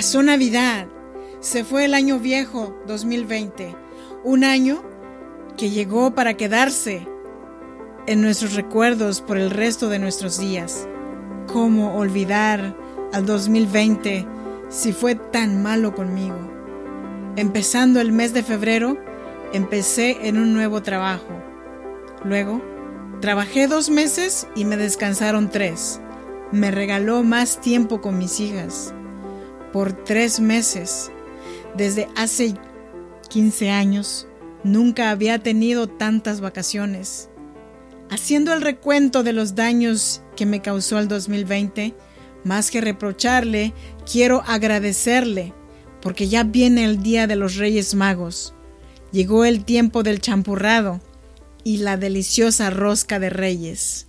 Pasó Navidad, se fue el año viejo 2020, un año que llegó para quedarse en nuestros recuerdos por el resto de nuestros días. ¿Cómo olvidar al 2020 si fue tan malo conmigo? Empezando el mes de febrero, empecé en un nuevo trabajo. Luego, trabajé dos meses y me descansaron tres. Me regaló más tiempo con mis hijas. Por tres meses, desde hace 15 años, nunca había tenido tantas vacaciones. Haciendo el recuento de los daños que me causó el 2020, más que reprocharle, quiero agradecerle, porque ya viene el día de los Reyes Magos. Llegó el tiempo del champurrado y la deliciosa rosca de Reyes.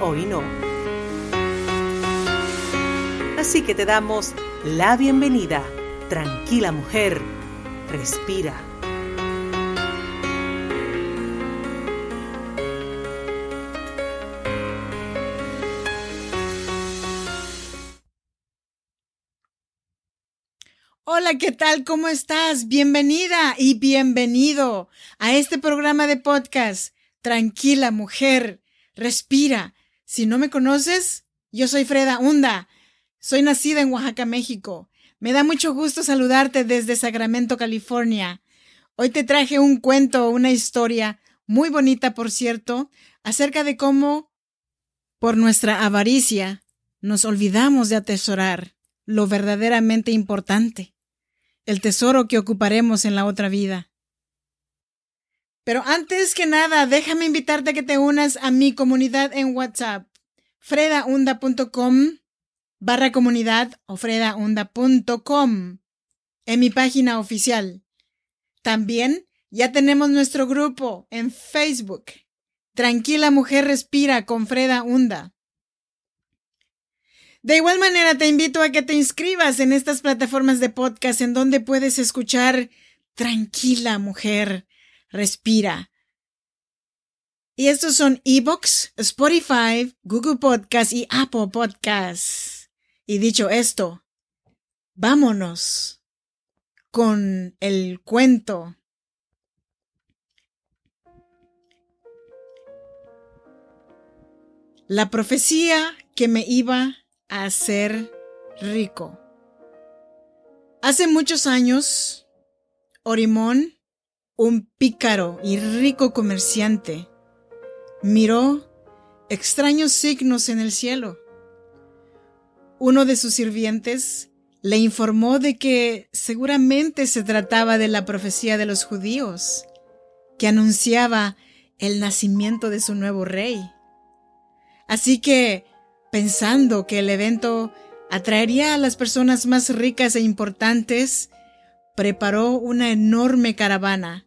hoy no. Así que te damos la bienvenida. Tranquila mujer, respira. Hola, ¿qué tal? ¿Cómo estás? Bienvenida y bienvenido a este programa de podcast. Tranquila mujer, respira. Si no me conoces, yo soy Freda Hunda. Soy nacida en Oaxaca, México. Me da mucho gusto saludarte desde Sacramento, California. Hoy te traje un cuento, una historia muy bonita, por cierto, acerca de cómo, por nuestra avaricia, nos olvidamos de atesorar lo verdaderamente importante, el tesoro que ocuparemos en la otra vida. Pero antes que nada, déjame invitarte a que te unas a mi comunidad en WhatsApp, fredaunda.com barra comunidad o fredaunda.com en mi página oficial. También ya tenemos nuestro grupo en Facebook. Tranquila Mujer Respira con Freda Hunda. De igual manera te invito a que te inscribas en estas plataformas de podcast en donde puedes escuchar Tranquila Mujer respira. Y estos son Evox, Spotify, Google Podcast y Apple Podcast. Y dicho esto, vámonos con el cuento. La profecía que me iba a hacer rico. Hace muchos años, Orimón un pícaro y rico comerciante miró extraños signos en el cielo. Uno de sus sirvientes le informó de que seguramente se trataba de la profecía de los judíos, que anunciaba el nacimiento de su nuevo rey. Así que, pensando que el evento atraería a las personas más ricas e importantes, preparó una enorme caravana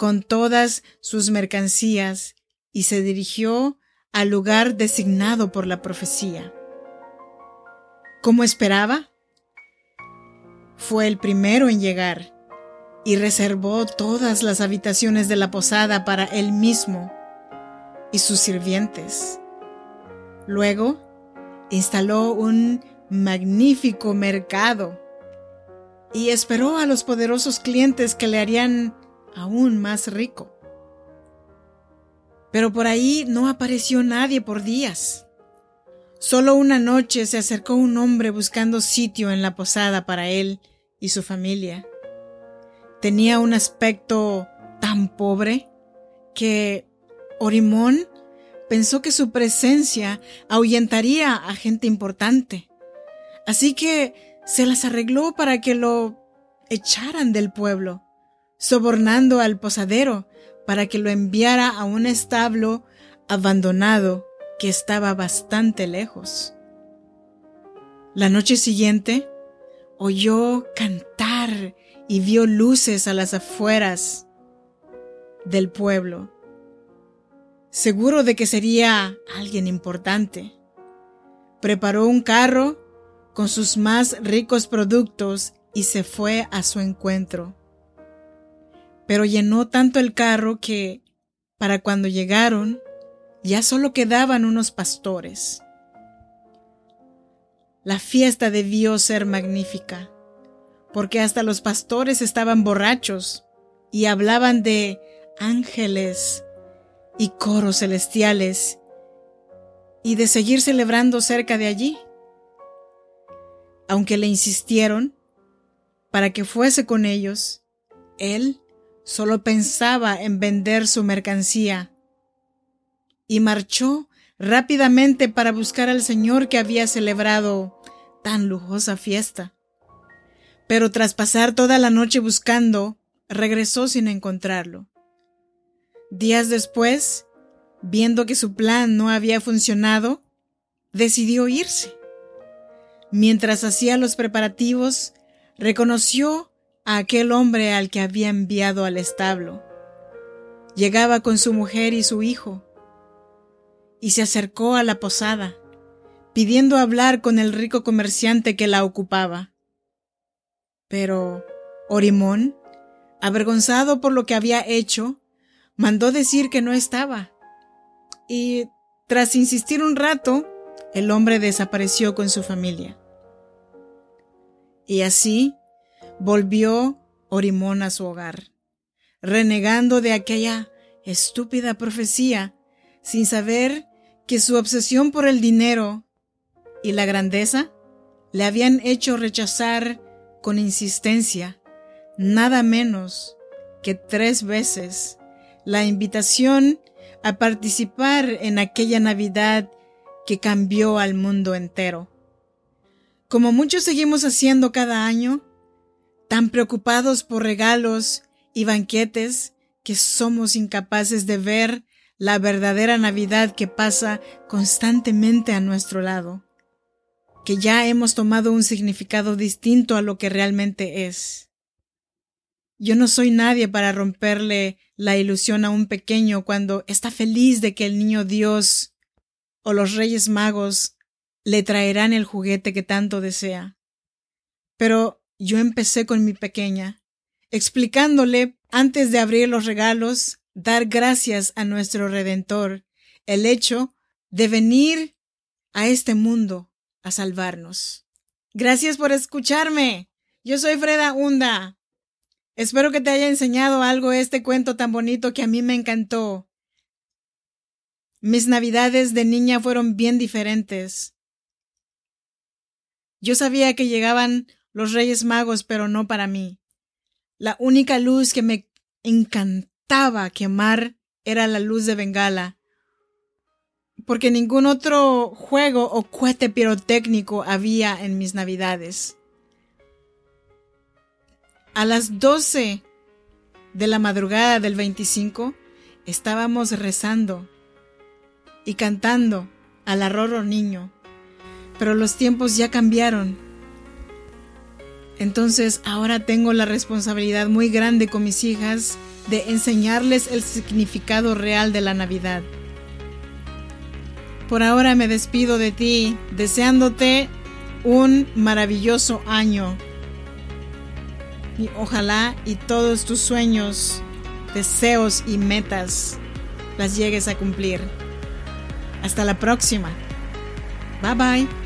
con todas sus mercancías y se dirigió al lugar designado por la profecía. Como esperaba, fue el primero en llegar y reservó todas las habitaciones de la posada para él mismo y sus sirvientes. Luego, instaló un magnífico mercado y esperó a los poderosos clientes que le harían aún más rico. Pero por ahí no apareció nadie por días. Solo una noche se acercó un hombre buscando sitio en la posada para él y su familia. Tenía un aspecto tan pobre que Orimón pensó que su presencia ahuyentaría a gente importante. Así que se las arregló para que lo echaran del pueblo, sobornando al posadero para que lo enviara a un establo abandonado que estaba bastante lejos. La noche siguiente oyó cantar y vio luces a las afueras del pueblo, seguro de que sería alguien importante. Preparó un carro con sus más ricos productos y se fue a su encuentro. Pero llenó tanto el carro que, para cuando llegaron, ya solo quedaban unos pastores. La fiesta debió ser magnífica, porque hasta los pastores estaban borrachos y hablaban de ángeles y coros celestiales y de seguir celebrando cerca de allí. Aunque le insistieron para que fuese con ellos, él solo pensaba en vender su mercancía y marchó rápidamente para buscar al Señor que había celebrado tan lujosa fiesta. Pero tras pasar toda la noche buscando, regresó sin encontrarlo. Días después, viendo que su plan no había funcionado, decidió irse. Mientras hacía los preparativos, reconoció a aquel hombre al que había enviado al establo. Llegaba con su mujer y su hijo, y se acercó a la posada, pidiendo hablar con el rico comerciante que la ocupaba. Pero Orimón, avergonzado por lo que había hecho, mandó decir que no estaba. Y tras insistir un rato, el hombre desapareció con su familia. Y así volvió Orimón a su hogar, renegando de aquella estúpida profecía, sin saber que su obsesión por el dinero y la grandeza le habían hecho rechazar con insistencia nada menos que tres veces la invitación a participar en aquella Navidad que cambió al mundo entero. Como muchos seguimos haciendo cada año, tan preocupados por regalos y banquetes que somos incapaces de ver la verdadera Navidad que pasa constantemente a nuestro lado, que ya hemos tomado un significado distinto a lo que realmente es. Yo no soy nadie para romperle la ilusión a un pequeño cuando está feliz de que el niño Dios o los Reyes Magos le traerán el juguete que tanto desea. Pero yo empecé con mi pequeña, explicándole antes de abrir los regalos, dar gracias a nuestro Redentor, el hecho de venir a este mundo a salvarnos. Gracias por escucharme. Yo soy Freda Hunda. Espero que te haya enseñado algo este cuento tan bonito que a mí me encantó. Mis navidades de niña fueron bien diferentes. Yo sabía que llegaban los Reyes Magos, pero no para mí. La única luz que me encantaba quemar era la luz de Bengala, porque ningún otro juego o cohete pirotécnico había en mis navidades. A las 12 de la madrugada del 25 estábamos rezando y cantando al arroro niño, pero los tiempos ya cambiaron. Entonces ahora tengo la responsabilidad muy grande con mis hijas de enseñarles el significado real de la Navidad. Por ahora me despido de ti, deseándote un maravilloso año y ojalá y todos tus sueños, deseos y metas las llegues a cumplir. Hasta la próxima. Bye bye.